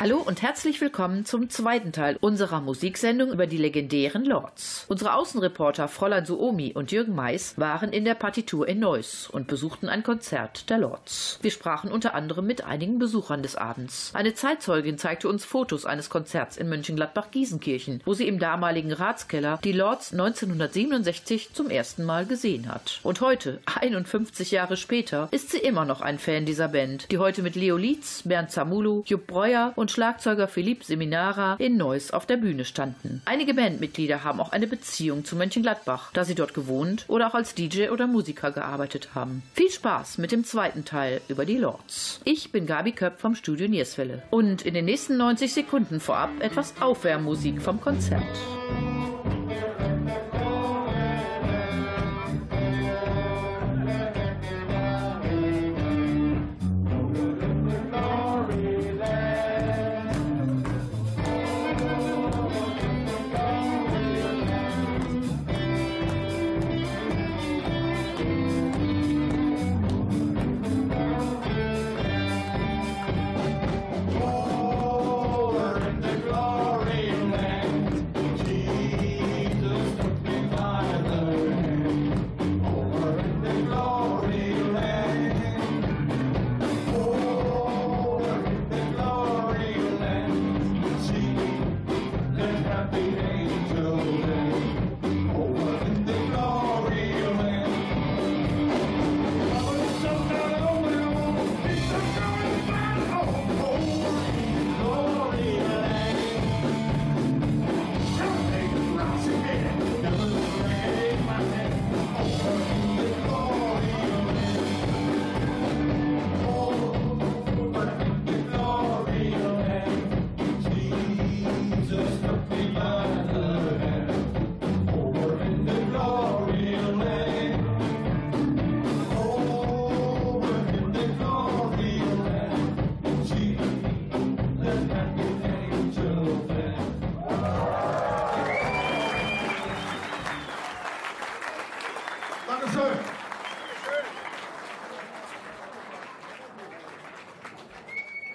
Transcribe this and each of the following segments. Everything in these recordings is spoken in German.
Hallo und herzlich willkommen zum zweiten Teil unserer Musiksendung über die legendären Lords. Unsere Außenreporter Fräulein Suomi und Jürgen Mais waren in der Partitur in Neuss und besuchten ein Konzert der Lords. Wir sprachen unter anderem mit einigen Besuchern des Abends. Eine Zeitzeugin zeigte uns Fotos eines Konzerts in Mönchengladbach-Giesenkirchen, wo sie im damaligen Ratskeller die Lords 1967 zum ersten Mal gesehen hat. Und heute, 51 Jahre später, ist sie immer noch ein Fan dieser Band, die heute mit Leo Lietz, Bernd Zamulu, Jupp Breuer und Schlagzeuger Philipp Seminara in Neuss auf der Bühne standen. Einige Bandmitglieder haben auch eine Beziehung zu Mönchengladbach, da sie dort gewohnt oder auch als DJ oder Musiker gearbeitet haben. Viel Spaß mit dem zweiten Teil über die Lords. Ich bin Gabi Köpp vom Studio Nierswelle und in den nächsten 90 Sekunden vorab etwas Aufwärmmusik vom Konzert.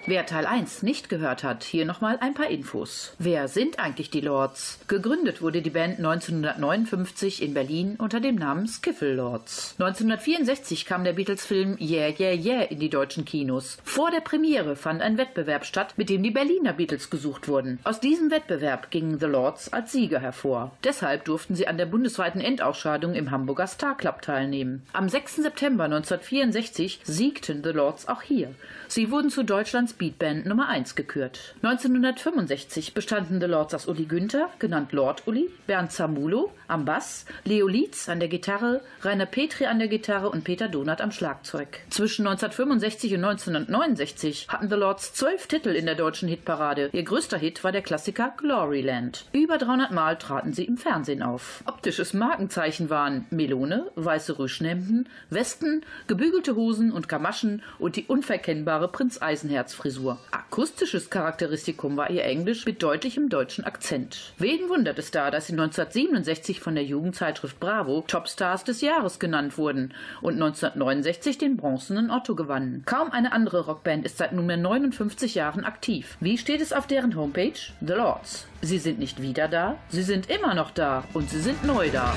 Wer Teil 1 nicht gehört hat, hier nochmal ein paar Infos. Wer sind eigentlich die Lords? Gegründet wurde die Band 1959 in Berlin unter dem Namen Skiffle Lords. 1964 kam der Beatles-Film Yeah Yeah Yeah in die deutschen Kinos. Vor der Premiere fand ein Wettbewerb statt, mit dem die Berliner Beatles gesucht wurden. Aus diesem Wettbewerb gingen The Lords als Sieger hervor. Deshalb durften sie an der bundesweiten Endausscheidung im Hamburger Star Club teilnehmen. Am 6. September 1964 siegten The Lords auch hier. Sie wurden zu Deutschlands Beatband Nummer 1 gekürt. 1965 bestanden The Lords aus Uli Günther, genannt Lord Uli, Bernd Zamulo am Bass, Leo Lietz an der Gitarre, Rainer Petri an der Gitarre und Peter Donath am Schlagzeug. Zwischen 1965 und 1969 hatten The Lords zwölf Titel in der deutschen Hitparade. Ihr größter Hit war der Klassiker Gloryland. Über 300 Mal traten sie im Fernsehen auf. Optisches Markenzeichen waren Melone, weiße Rüschenhemden, Westen, gebügelte Hosen und Gamaschen und die unverkennbare Prinz Eisenherz Frisur. Akustisches Charakteristikum war ihr Englisch mit deutlichem deutschen Akzent. Wen wundert es da, dass sie 1967 von der Jugendzeitschrift Bravo Topstars des Jahres genannt wurden und 1969 den bronzenen Otto gewannen. Kaum eine andere Rockband ist seit nunmehr 59 Jahren aktiv. Wie steht es auf deren Homepage? The Lords. Sie sind nicht wieder da, sie sind immer noch da und sie sind neu da.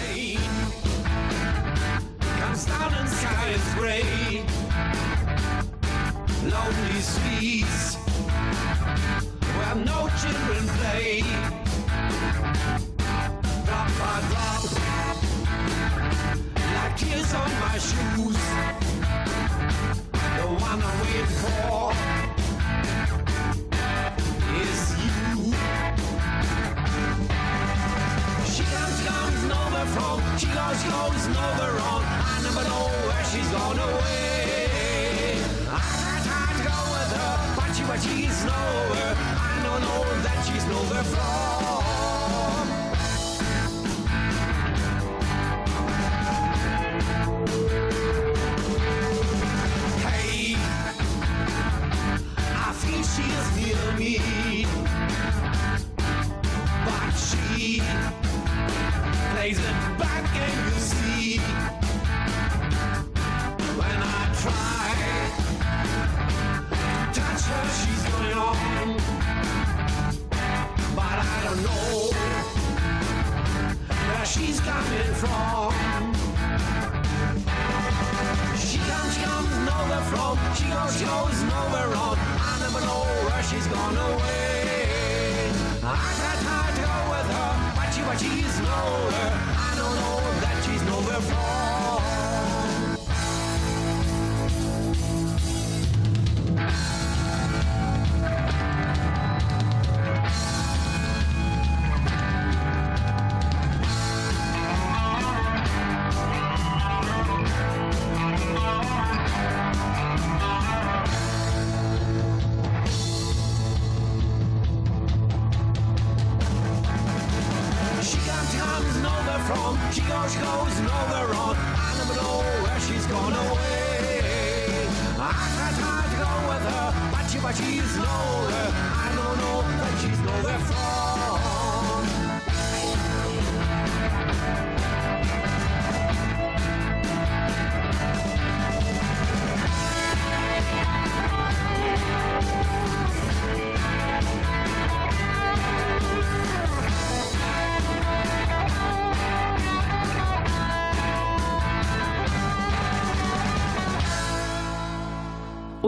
Comes Lonely streets where no children play. Drop by drop, like tears on my shoes. The one I wait for is you. She comes, comes nowhere from. She goes, goes nowhere wrong. I never know where she's gone away. She's nowhere. I don't know that she's nowhere from.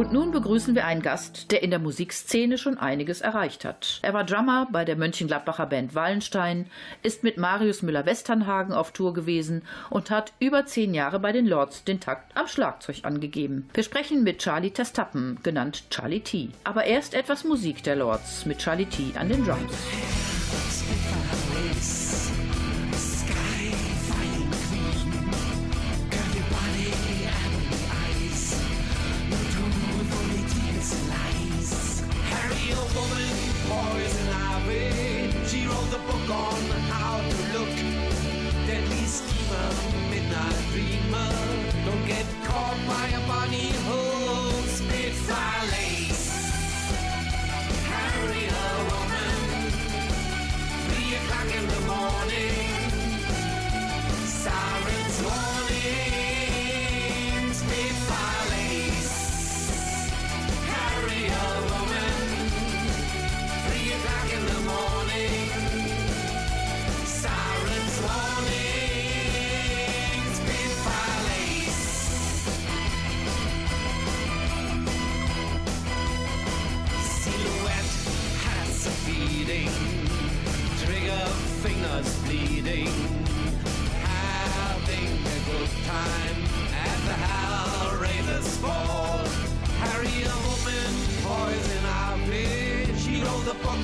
Und nun begrüßen wir einen Gast, der in der Musikszene schon einiges erreicht hat. Er war Drummer bei der Mönchengladbacher Band Wallenstein, ist mit Marius Müller-Westernhagen auf Tour gewesen und hat über zehn Jahre bei den Lords den Takt am Schlagzeug angegeben. Wir sprechen mit Charlie Testappen, genannt Charlie T. Aber erst etwas Musik der Lords mit Charlie T an den Drums. Poison ivy. She wrote the book on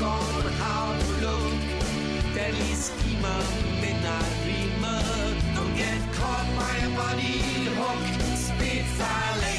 on how to look. Deadly schemer, midnight dreamer. Don't get caught by a body hook. Spitfire lace.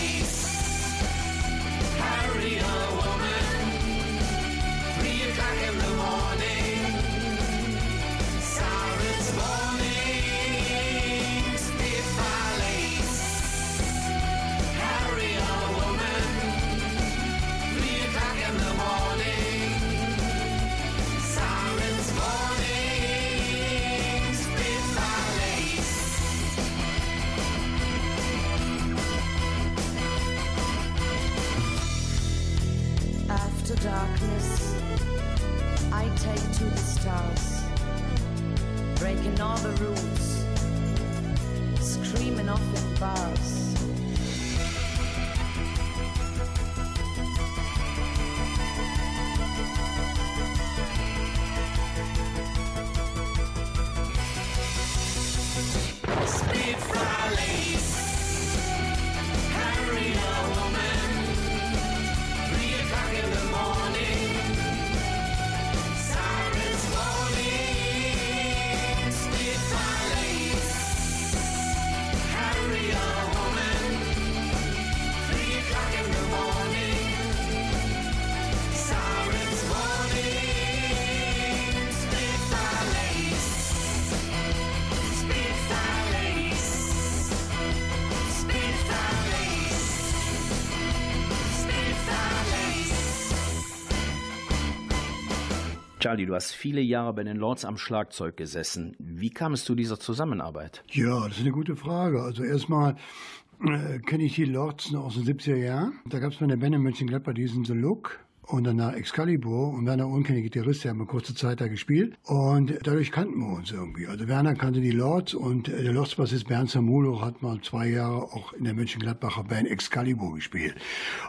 Charlie, du hast viele Jahre bei den Lords am Schlagzeug gesessen. Wie kam es zu dieser Zusammenarbeit? Ja, das ist eine gute Frage. Also erstmal äh, kenne ich die Lords noch aus den 70er Jahren. Da gab es mal eine Band in Mönchengladbach, die hießen The Look. Und danach Excalibur. Und Werner Unkenny, Gitarrist, der haben wir kurze Zeit da gespielt. Und dadurch kannten wir uns irgendwie. Also Werner kannte die Lords und der Lords-Bassist Bernd Samulo hat mal zwei Jahre auch in der Mönchengladbacher Band Excalibur gespielt.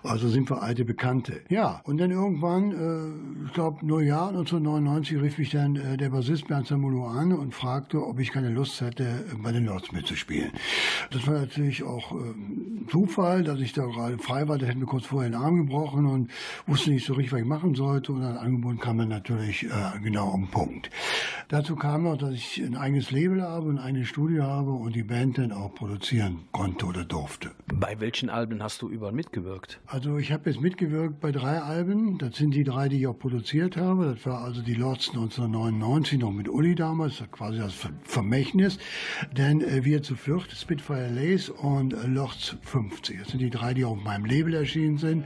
Also sind wir alte Bekannte. Ja, und dann irgendwann, äh, ich glaube, nur Jahr 1999 rief mich dann äh, der Bassist Bernd Samulo an und fragte, ob ich keine Lust hätte, bei den Lords mitzuspielen. Das war natürlich auch äh, Zufall, dass ich da gerade frei war. Der hätte mir kurz vorher den Arm gebrochen und wusste nicht so richtig, was ich machen sollte. Und das Angebot kam dann natürlich äh, genau am Punkt. Dazu kam noch, dass ich ein eigenes Label habe, ein eigenes Studio habe und die Band dann auch produzieren konnte oder durfte. Bei welchen Alben hast du überall mitgewirkt? Also ich habe jetzt mitgewirkt bei drei Alben. Das sind die drei, die ich auch produziert habe. Das war also die Lords 1999 noch mit Uli damals, das quasi das Vermächtnis. Denn äh, wir zu viert, Spitfire Lace und äh, Lords 50. Das sind die drei, die auf meinem Label erschienen sind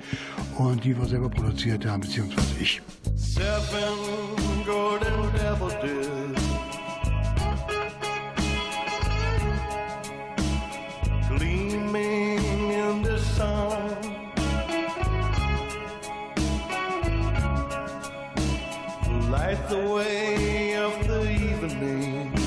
und die wir selber produziert haben, beziehungsweise ich. Seven golden daffodils Gleaming in the sun. Light the way of the evening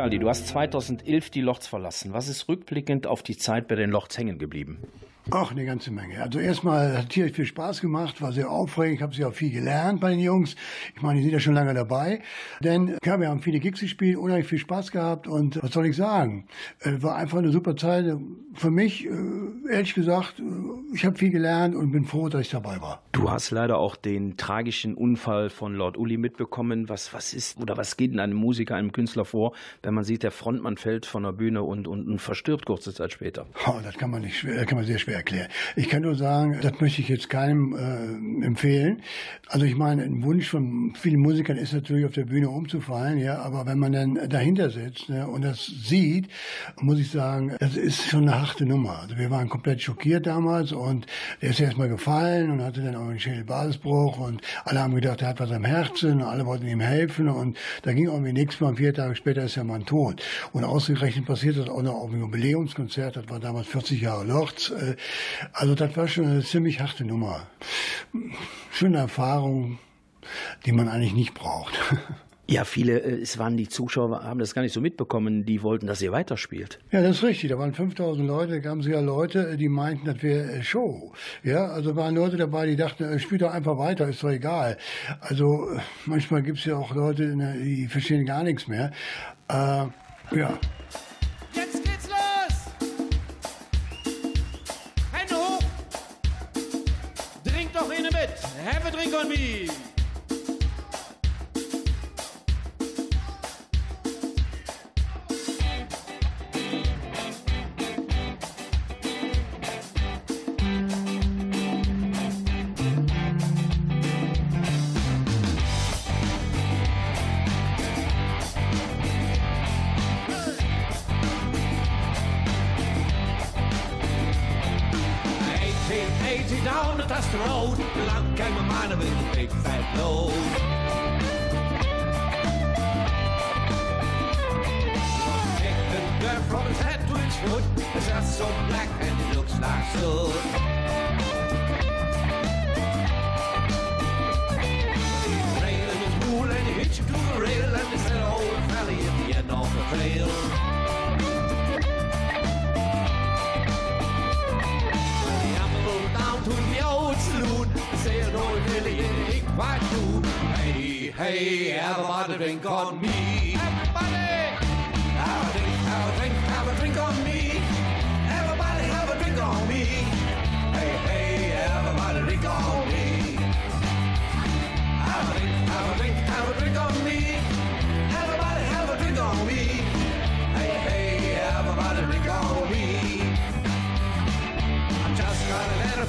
Charlie, du hast 2011 die Lords verlassen. Was ist rückblickend auf die Zeit bei den Lords hängen geblieben? Ach, eine ganze Menge. Also erstmal hat tierisch viel Spaß gemacht, war sehr aufregend. Ich habe sehr viel gelernt bei den Jungs. Ich meine, die sind ja schon lange dabei. Denn ja, wir haben viele Gigs gespielt, unheimlich viel Spaß gehabt und was soll ich sagen? Äh, war einfach eine super Zeit. Für mich, äh, ehrlich gesagt, äh, ich habe viel gelernt und bin froh, dass ich dabei war. Du hast leider auch den tragischen Unfall von Lord Uli mitbekommen. Was, was ist oder was geht in einem Musiker, einem Künstler vor, wenn man sieht, der Frontmann fällt von der Bühne und, und, und verstirbt kurze Zeit später? Oh, das kann man nicht kann man sehr schwer erklären. Ich kann nur sagen, das möchte ich jetzt keinem äh, empfehlen. Also ich meine, ein Wunsch von vielen Musikern ist natürlich auf der Bühne umzufallen, ja, aber wenn man dann dahinter sitzt ne, und das sieht, muss ich sagen, das ist schon eine harte Nummer. Also wir waren komplett schockiert damals und er ist erstmal gefallen und hatte dann auch einen Schädelbasisbruch und alle haben gedacht, er hat was am Herzen und alle wollten ihm helfen und da ging irgendwie nichts mehr vier Tage später ist der Mann tot. Und ausgerechnet passiert das auch noch auf dem Jubiläumskonzert, das war damals 40 Jahre Lords. Äh, also das war schon eine ziemlich harte Nummer. Schöne Erfahrung, die man eigentlich nicht braucht. Ja, viele, äh, es waren die Zuschauer, haben das gar nicht so mitbekommen, die wollten, dass ihr weiterspielt. Ja, das ist richtig. Da waren 5000 Leute, da gaben sogar Leute, die meinten, das wäre äh, Show. Ja, also waren Leute dabei, die dachten, äh, spielt doch einfach weiter, ist doch egal. Also manchmal gibt es ja auch Leute, ne, die verstehen gar nichts mehr. Äh, ja.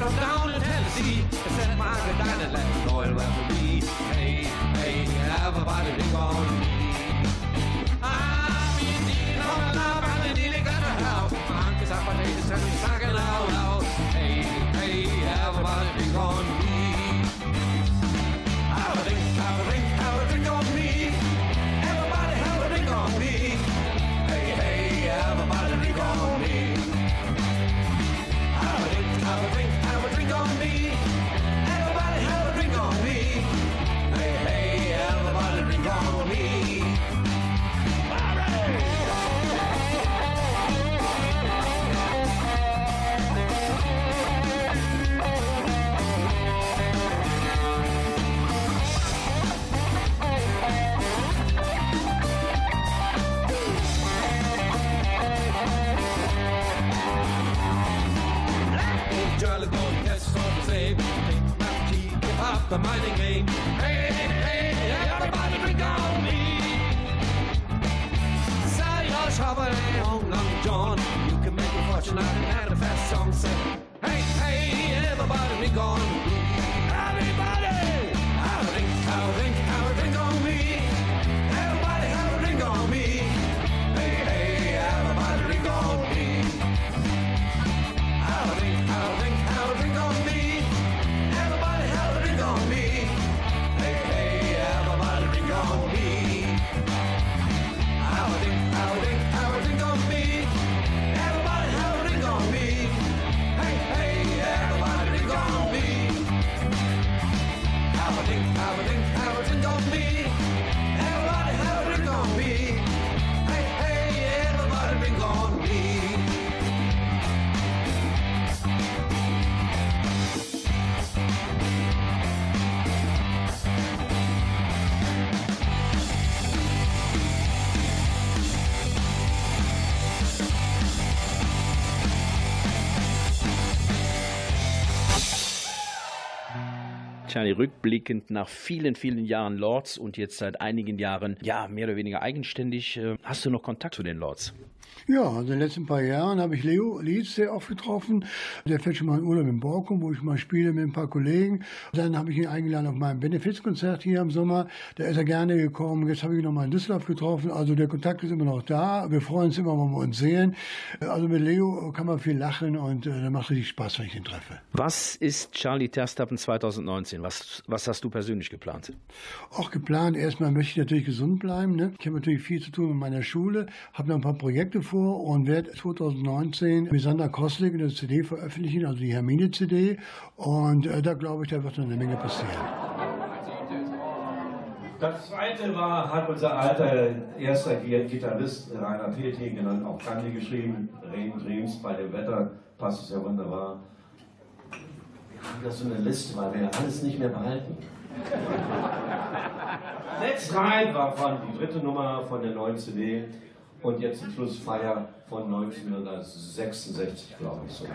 From down in Tennessee. It said Margaret died and left a loyal referee. Hey, hey, everybody drink on the mining game. Hey, hey, everybody drink on me. Sell your shovel, long, long John. You can make a fortune out of that fast song. Say, hey, hey, everybody drink on me. Charlie, rückblickend nach vielen, vielen Jahren Lords und jetzt seit einigen Jahren, ja, mehr oder weniger eigenständig, äh, hast du noch Kontakt zu den Lords? Ja, also in den letzten paar Jahren habe ich Leo Lietz sehr oft getroffen. Der fährt schon mal in Urlaub in Borkum, wo ich mal spiele mit ein paar Kollegen. Dann habe ich ihn eingeladen auf mein Benefizkonzert hier im Sommer. Da ist er gerne gekommen. Jetzt habe ich ihn noch mal in Düsseldorf getroffen. Also der Kontakt ist immer noch da. Wir freuen uns immer, wenn wir uns sehen. Also mit Leo kann man viel lachen und äh, da macht richtig Spaß, wenn ich ihn treffe. Was ist Charlie Terstappen 2019? Was, was hast du persönlich geplant? Auch geplant. Erstmal möchte ich natürlich gesund bleiben. Ne? Ich habe natürlich viel zu tun mit meiner Schule, habe noch ein paar Projekte vor und werde 2019 mit Sander Koslik eine CD veröffentlichen, also die Hermine-CD. Und äh, da glaube ich, da wird noch eine Menge passieren. Das zweite war, hat unser alter erster Gitarrist Rainer P.T. genannt, auch Kandi geschrieben, Rain Dreams bei dem Wetter, passt es ja wunderbar. Wir haben da so eine Liste, weil wir ja alles nicht mehr behalten. Let's Ride war von die dritte Nummer von der neuen CD und jetzt zum Schluss Feier von 1966, glaube ich so.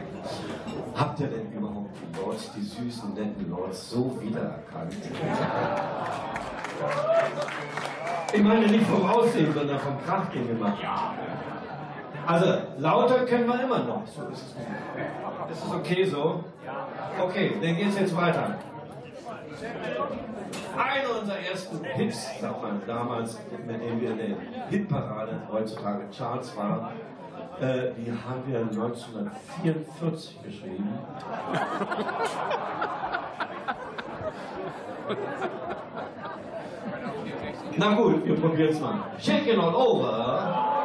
Habt ihr denn überhaupt die Lords, die süßen, netten Lords, so wiedererkannt? Ich meine nicht vom Aussehen, sondern vom Kraftding gemacht. Also lauter können wir immer noch. So ist es. Ist es okay so? Okay, dann geht's jetzt weiter. Einer unserer ersten Hits, sagt man damals, mit dem wir in der Hitparade, heutzutage Charts waren, äh, die haben wir 1944 geschrieben. Na gut, wir probieren es mal. Shaking all over.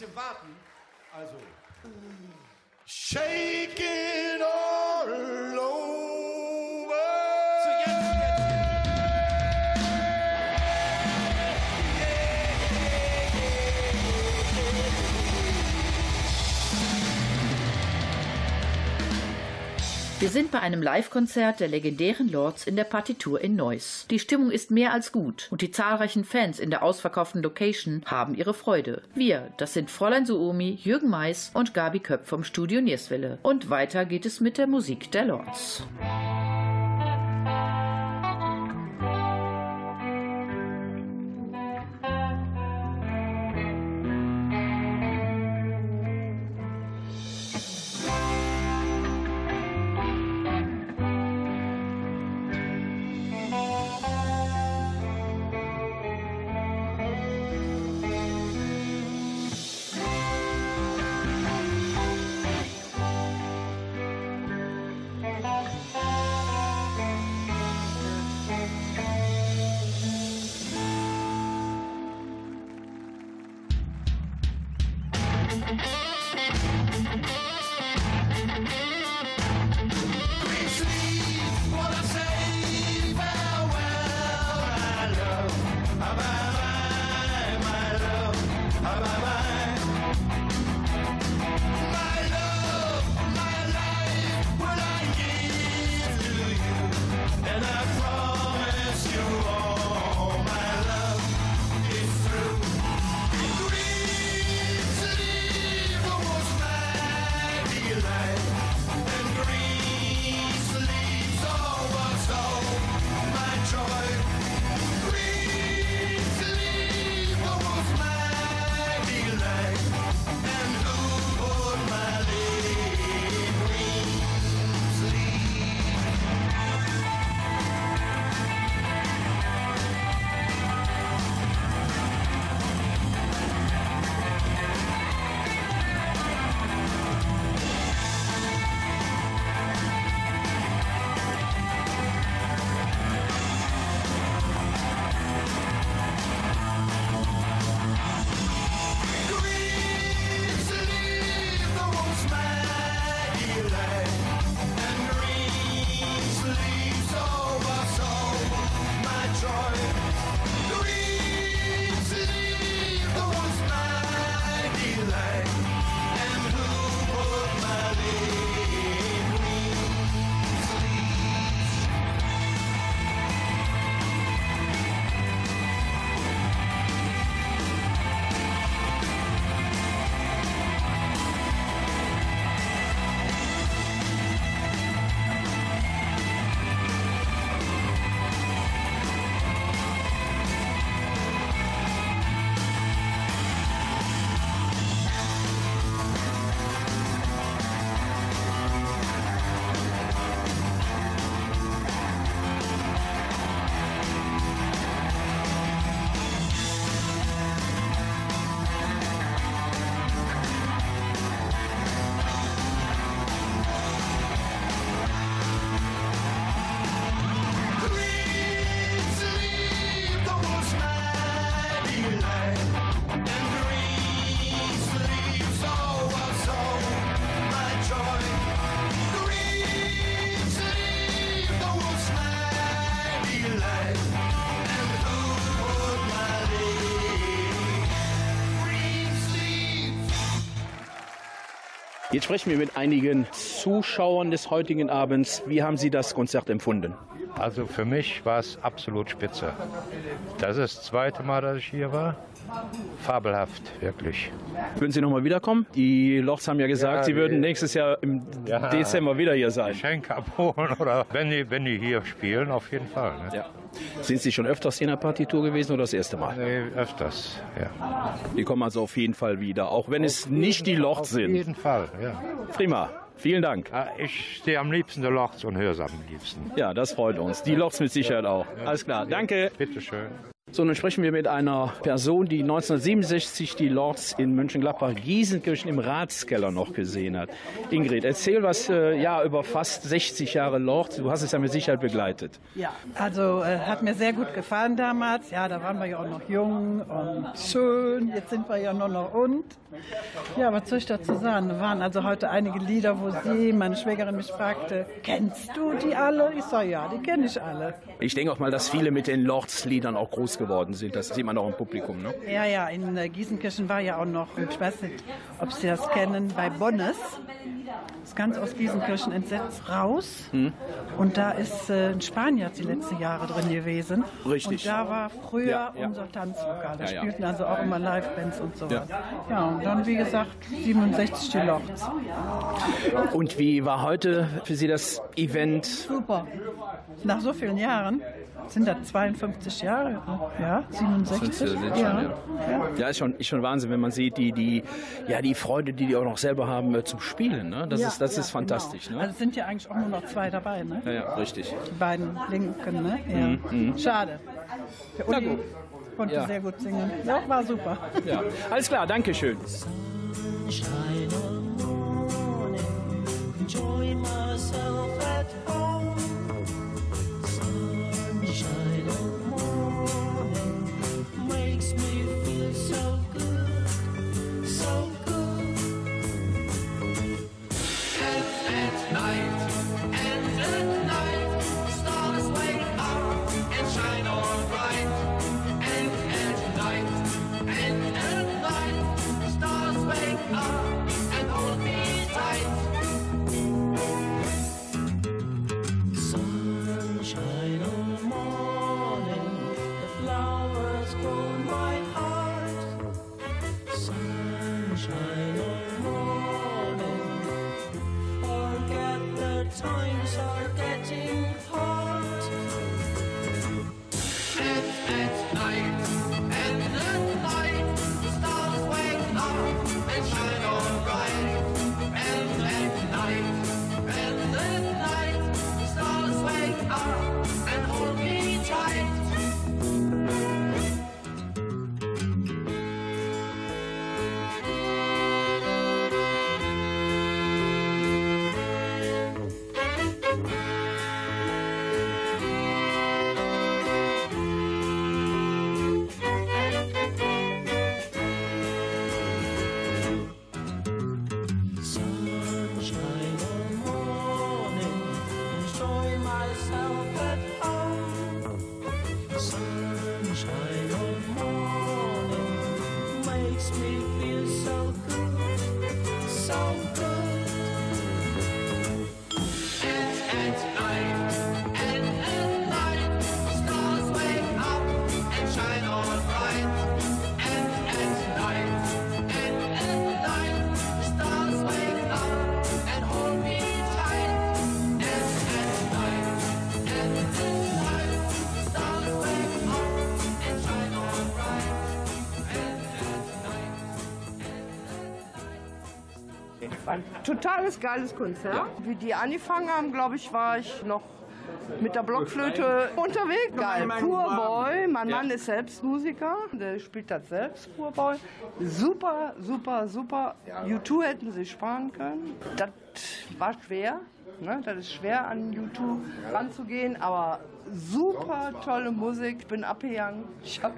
Ja sind bei einem Live-Konzert der legendären Lords in der Partitur in Neuss. Die Stimmung ist mehr als gut und die zahlreichen Fans in der ausverkauften Location haben ihre Freude. Wir, das sind Fräulein Suomi, Jürgen Mais und Gabi Köpp vom Studio Nierswelle. Und weiter geht es mit der Musik der Lords. Jetzt sprechen wir mit einigen Zuschauern des heutigen Abends. Wie haben Sie das Konzert empfunden? Also für mich war es absolut spitze. Das ist das zweite Mal, dass ich hier war. Fabelhaft, wirklich. Würden Sie nochmal wiederkommen? Die Lochs haben ja gesagt, Ja, Sie würden nächstes Jahr im Ja. Dezember wieder hier sein. Geschenke abholen oder wenn die, wenn die hier spielen, auf jeden Fall. Ne? Ja. Sind Sie schon öfters in der Partitur gewesen oder das erste Mal? Nee, öfters, ja. Die kommen also auf jeden Fall wieder, auch wenn es nicht die Lochs Auf sind. jeden Fall, ja. Prima. Vielen Dank. Ich stehe am liebsten der Lochs und höre es am liebsten. Ja, das freut uns. Die Lochs mit Sicherheit auch. Alles klar. Danke. Bitteschön. So, nun sprechen wir mit einer Person, die 1967 die Lords in Mönchengladbach-Giesenkirchen im Ratskeller noch gesehen hat. Ingrid, erzähl was äh, ja, über fast 60 Jahre Lords. Du hast es ja mit Sicherheit begleitet. Ja, also äh, hat mir sehr gut gefallen damals. Ja, da waren wir ja auch noch jung und schön. Jetzt sind wir ja nur noch und. Ja, was soll ich dazu sagen? Da waren also heute einige Lieder, wo sie, meine Schwägerin mich fragte, kennst du die alle? Ich sage, ja, die kenne ich alle. Ich denke auch mal, dass viele mit den Lords-Liedern auch groß geworden sind. Das sieht man auch im Publikum. Ne? Ja, ja, in äh, Gießenkirchen war ja auch noch, ich weiß nicht, ob Sie das kennen, bei Bonnes. Das ist ganz aus Gießenkirchen entsetzt raus. Hm. Und da ist äh, ein Spanier die letzten Jahre drin gewesen. Richtig. Und da war früher Ja, ja. unser Tanzlokal. Da Ja, spielten also auch immer Live-Bands und so. Ja. Ja. und dann, wie gesagt, 67 die Lords. Und wie war heute für Sie das Event? Super. Nach so vielen Jahren sind das 52 Jahre. Ja, 67. Sind, sind schon, ja. ja. Ist schon, ist schon Wahnsinn, wenn man sieht, die, die, ja, die Freude, die die auch noch selber haben äh, zum Spielen. Ne? Das, Ja, ist, das ja, ist fantastisch. Genau. Ne? Also es sind ja eigentlich auch nur noch zwei dabei, ne? Ja, ja, richtig. Die beiden Linken, ne? Ja. Mhm, mhm. Schade. Der Na Uli gut. konnte Ja. sehr gut singen. Ja, war super. Ja. Alles klar, danke schön. Enjoy myself at home. Totales geiles Konzert. Wie die angefangen haben, glaube ich, war ich noch mit der Blockflöte unterwegs. Geil. Purboy, mein Ja. Mann ist selbst Musiker, der spielt das selbst, Purboy. Super, super, super. U2 hätten sie sparen können. Das war schwer. Ne? Das ist schwer, an U2 ranzugehen, aber super tolle Musik. Ich bin abgegangen. Ich habe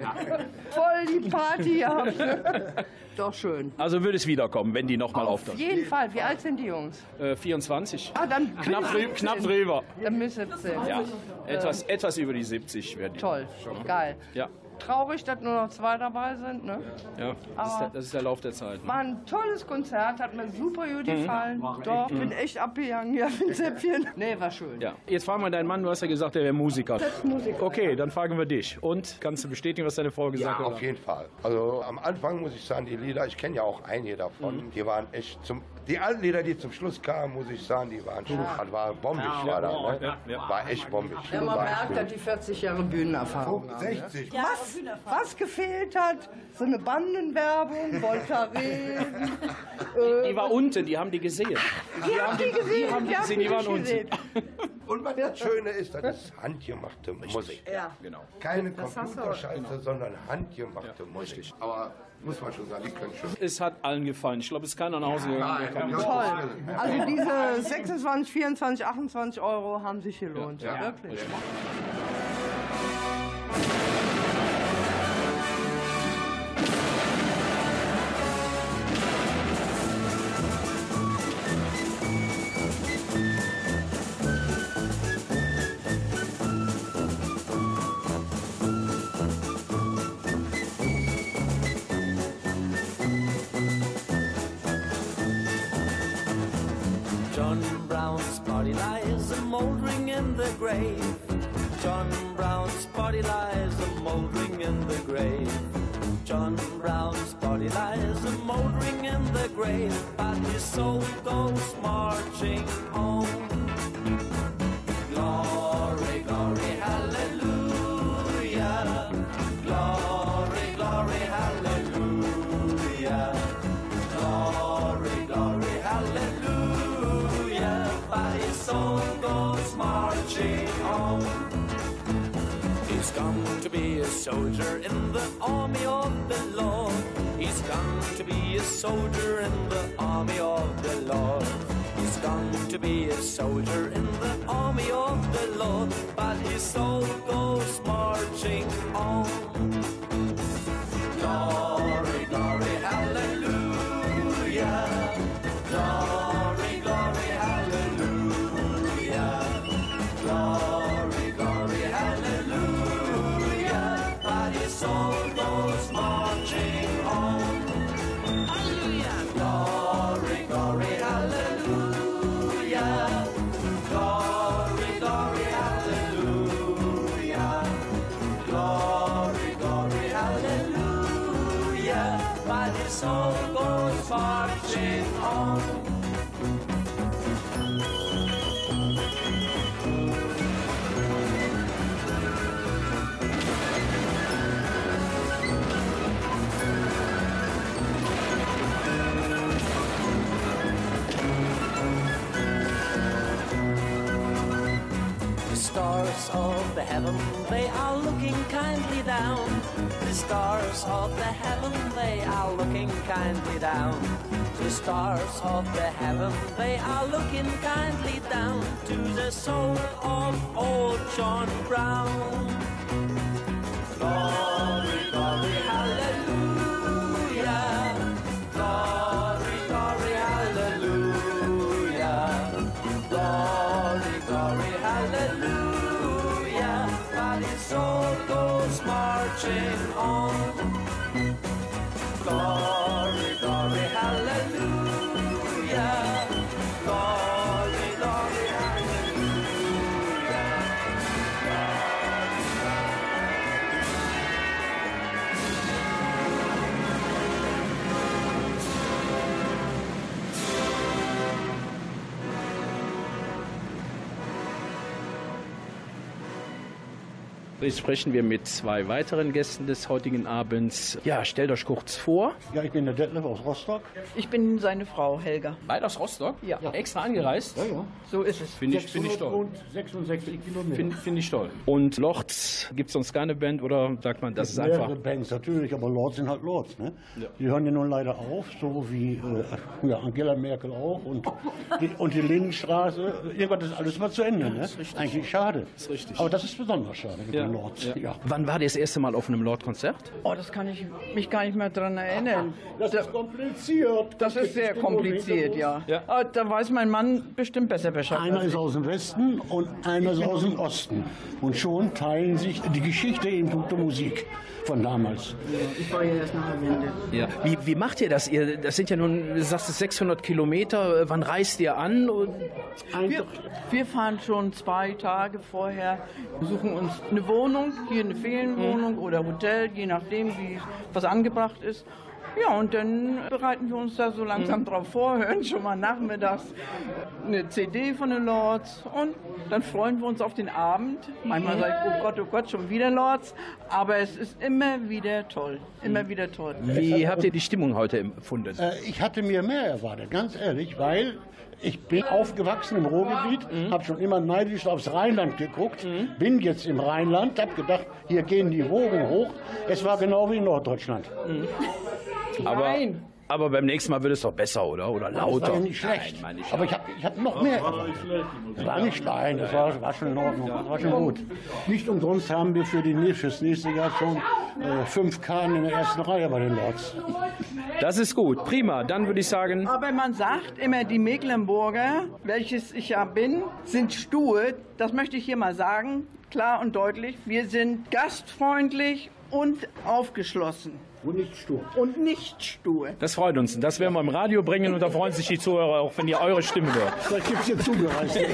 voll die Party gehabt. Doch schön. Also würde es wiederkommen, wenn die nochmal Auf auftauchen. jeden Fall. Wie alt sind die Jungs? Äh, 24. Ah, dann Knapp, knapp drüber. Dann bis 17. Ja, Äh, etwas, etwas über die 70 werden die. Toll, geil. Ja, Traurig, dass nur noch zwei dabei sind. Ne? ja. Das, ist der, das ist der Lauf der Zeit. ne? War ein tolles Konzert, hat mir super gut Mhm. gefallen. Doch, Mhm. bin echt abgegangen hier mit Zäpfchen. Nee, war schön. Ja. Jetzt fragen wir deinen Mann, du hast ja gesagt, er wäre Musiker. Musiker. Okay, dann fragen wir dich. Und kannst du bestätigen, was deine Frau gesagt Ja, hat? auf jeden Fall. Also am Anfang muss ich sagen, die Lieder, ich kenne ja auch einige davon, Mhm. die waren echt zum. Die alten Lieder, die zum Schluss kamen, muss ich sagen, die waren schon. Das war bombig, Ja. war das, ne? Ja, ja. War echt bombig. Ja, man merkt, dass die 40 Jahre Bühnenerfahrung haben. 60. Was, was gefehlt hat, so eine Bandenwerbung, Voltaren. Die, die war unten, die haben die gesehen. Die haben die gesehen, Die haben die die gesehen, die die waren unten. Und was das Schöne ist, das ist handgemachte Musik. Ja. Genau. Keine Computerscheiße, sondern handgemachte Musik. Aber muss man schon sagen, die können schon. Es hat allen gefallen. Ich glaube, es ist keiner nach Hause gegangen. der keine- Toll. Also diese 26, 24, 28 Euro haben sich gelohnt. Ja, ja. Wirklich. His soul the heaven, they are looking kindly down. The stars of the heaven, they are looking kindly down. The stars of the heaven, they are looking kindly down to the soul of old John Brown. Glory, sprechen wir mit zwei weiteren Gästen des heutigen Abends. Ja, stellt euch kurz vor. Ja, ich bin der Detlef aus Rostock. Ich bin seine Frau, Helga. Beide aus Rostock? Ja. Extra angereist? Ja, ja. So ist es. Finde ich, find ich toll. 66 Kilometer. Finde find ich toll. Und Lords, gibt es sonst keine Band oder sagt man, das ist mehrere einfach... Bands natürlich, aber Lords sind halt Lords. Ne? Ja. Die hören ja nun leider auf, so wie äh, ja, Angela Merkel auch und die, und die Lindenstraße. Irgendwann ist alles mal zu Ende. Ne? Eigentlich schade. ist richtig. Aber das ist besonders schade Ja. Lords. Ja. Ja. Wann war das erste Mal auf einem Lord-Konzert? Oh, das kann ich mich gar nicht mehr dran erinnern. Das ist kompliziert. Das ist sehr kompliziert, ja. Ja. Aber Da weiß mein Mann bestimmt besser Bescheid. Einer ist aus dem Westen und einer ist aus dem Osten. Und schon teilen sich die Geschichte in puncto Musik von damals. Ich war ja erst nach der Wende. Ja. Wie, wie macht ihr das? Ihr, das sind ja nun, du sagst es 600 Kilometer. Wann reist ihr an? Und Wir, wir fahren schon zwei Tage vorher, suchen uns eine Wohnung, hier eine Ferienwohnung oder Hotel, je nachdem, wie was angebracht ist. Ja, und dann bereiten wir uns da so langsam drauf vor, hören schon mal nachmittags eine CD von den Lords und dann freuen wir uns auf den Abend. Manchmal sage ich, oh Gott, oh Gott, schon wieder Lords, aber es ist immer wieder toll, immer wieder toll. wie habt ihr die Stimmung heute empfunden? Äh, ich hatte mir mehr erwartet, ganz ehrlich, weil ich bin aufgewachsen im Ruhrgebiet, habe schon immer neidisch aufs Rheinland geguckt, bin jetzt im Rheinland, habe gedacht, hier gehen die Wogen hoch. Es war genau wie in Norddeutschland. Aber, aber beim nächsten Mal wird es doch besser, oder? Oder Das lauter? war ja nicht schlecht. Nein, ich Aber ich habe ich hab noch mehr. Das war nicht nein, das war, war schon in Ordnung, das war schon gut. Nicht umsonst haben wir für die, nä- fürs nächste Jahr schon äh, fünf Kahn in der ersten Reihe bei den Lords. Das ist gut, prima. Dann würde ich sagen, Aber man sagt immer, die Mecklenburger, welches ich ja bin, sind stur. Das möchte ich hier mal sagen, klar und deutlich. Wir sind gastfreundlich und aufgeschlossen. Und nicht stur. Und nicht stur. Das freut uns. Das werden wir im Radio bringen und da freuen sich die Zuhörer auch, wenn ihr eure Stimme hört. Vielleicht gibt es hier Zubereiche.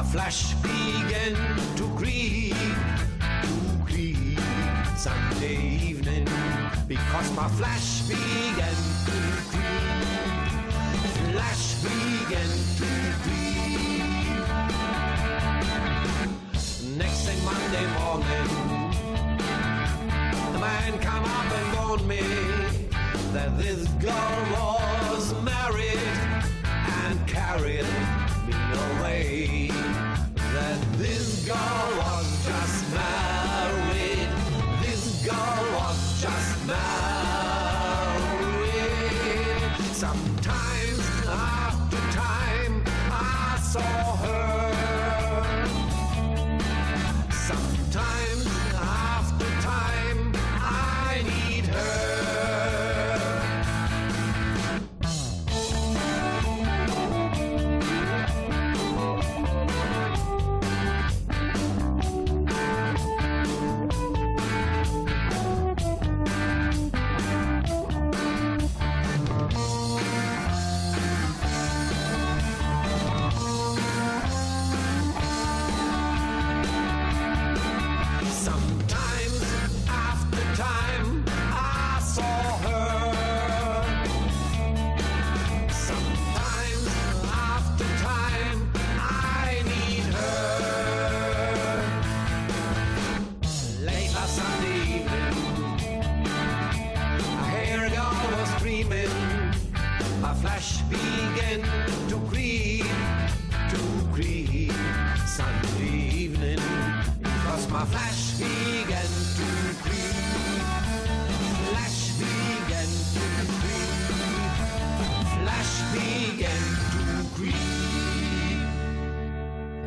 My flesh began to creep, to creep. Sunday evening, because my flesh began to creep. Flesh began to creep. Next thing Monday morning, the man come up and warned me that this girl was married and carried away. That this girl was just married. This girl was just married.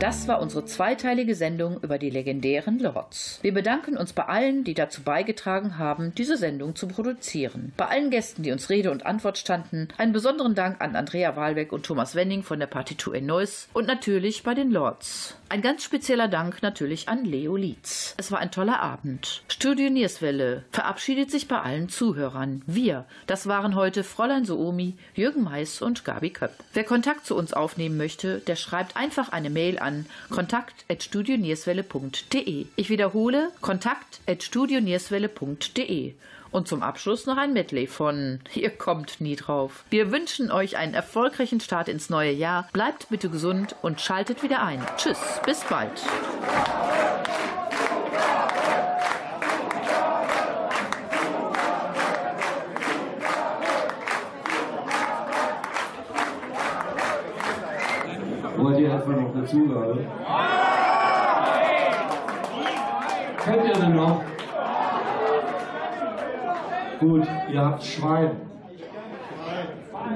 Das war unsere zweiteilige Sendung über die legendären Lords. Wir bedanken uns bei allen, die dazu beigetragen haben, diese Sendung zu produzieren. Bei allen Gästen, die uns Rede und Antwort standen, einen besonderen Dank an Andrea Wahlbeck und Thomas Wenning von der Partitur in Neuss und natürlich bei den Lords. Ein ganz spezieller Dank natürlich an Leo Lietz. Es war ein toller Abend. Studio Nierswelle verabschiedet sich bei allen Zuhörern. Wir, das waren heute Fräulein Soomi, Jürgen Mais und Gabi Köpp. Wer Kontakt zu uns aufnehmen möchte, der schreibt einfach eine Mail an kontakt.studionierswelle.de. Ich wiederhole, kontakt.studionierswelle.de. Und zum Abschluss noch ein Medley von Ihr kommt nie drauf. Wir wünschen euch einen erfolgreichen Start ins neue Jahr. Bleibt bitte gesund und schaltet wieder ein. Tschüss, bis bald. Wollt ihr etwa noch eine Zugabe? Könnt ihr denn noch? Gut, ihr habt Schwein.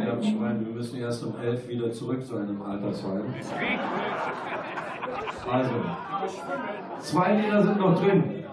Ihr habt Schwein. Wir müssen erst um elf wieder zurück zu einem Altersheim. Also, zwei Lieder sind noch drin.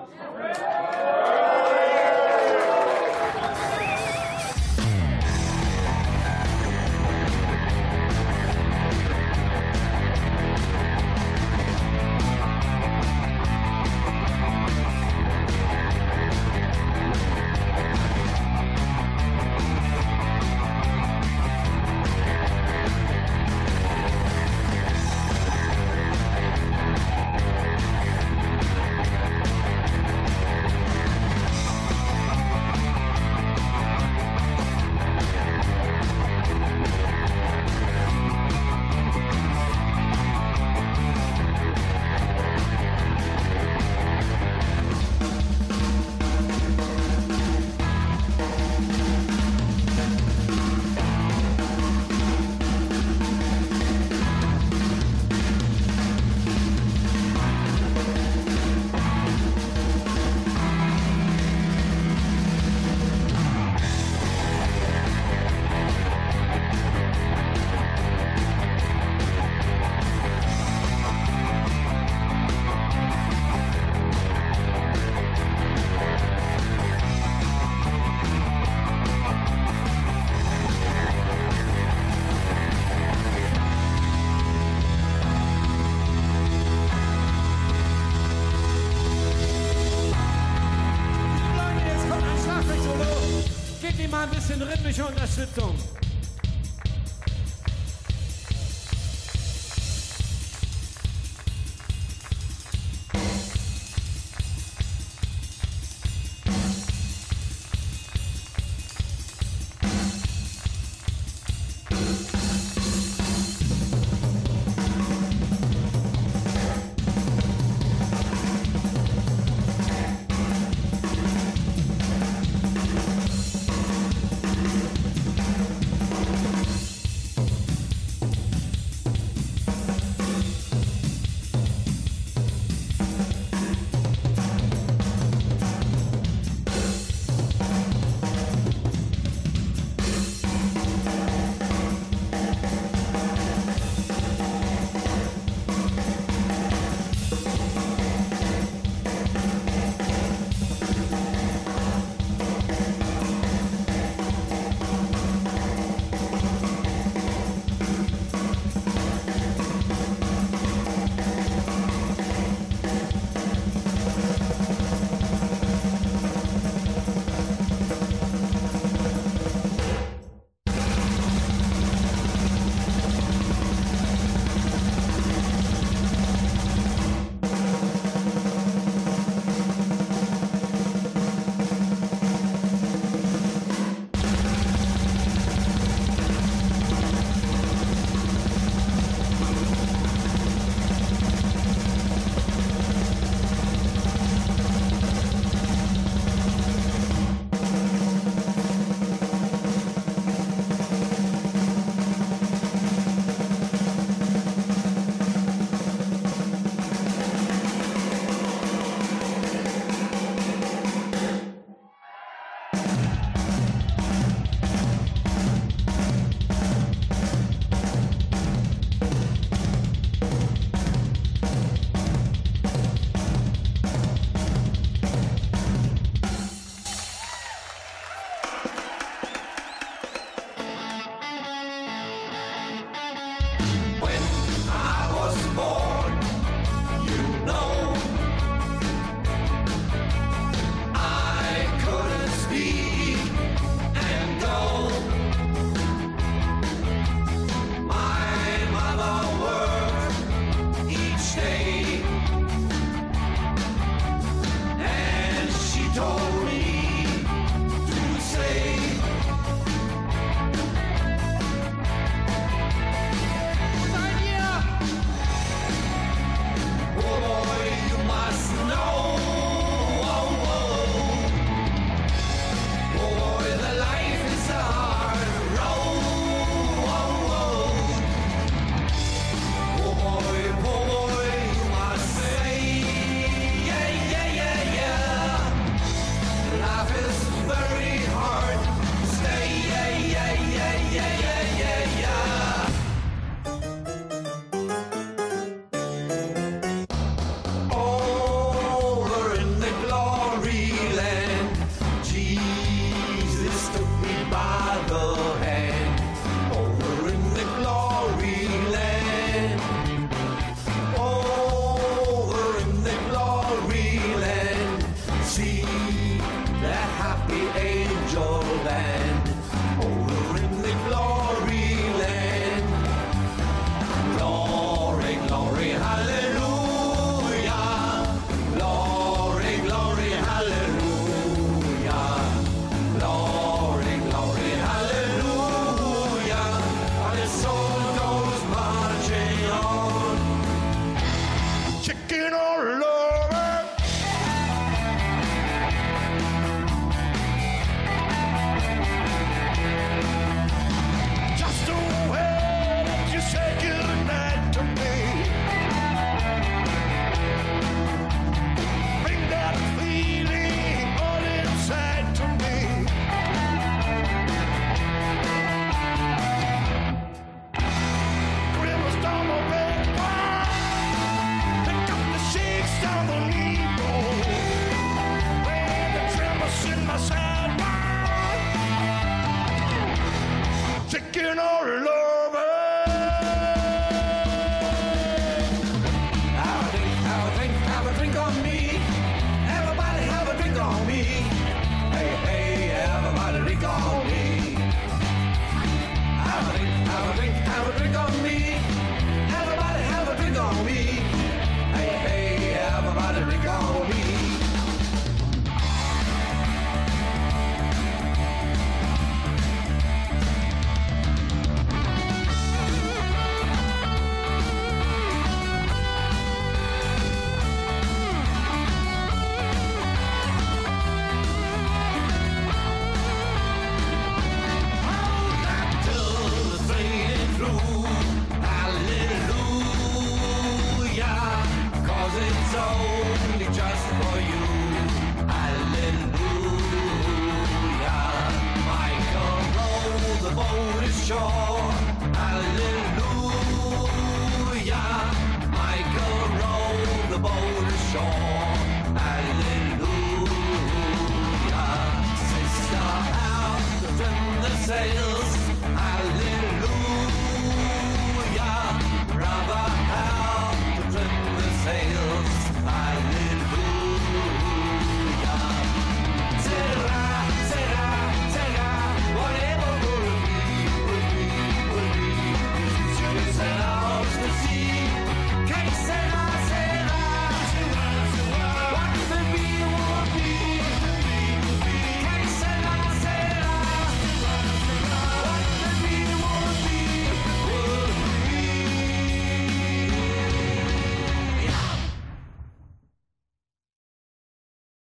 Have a drink of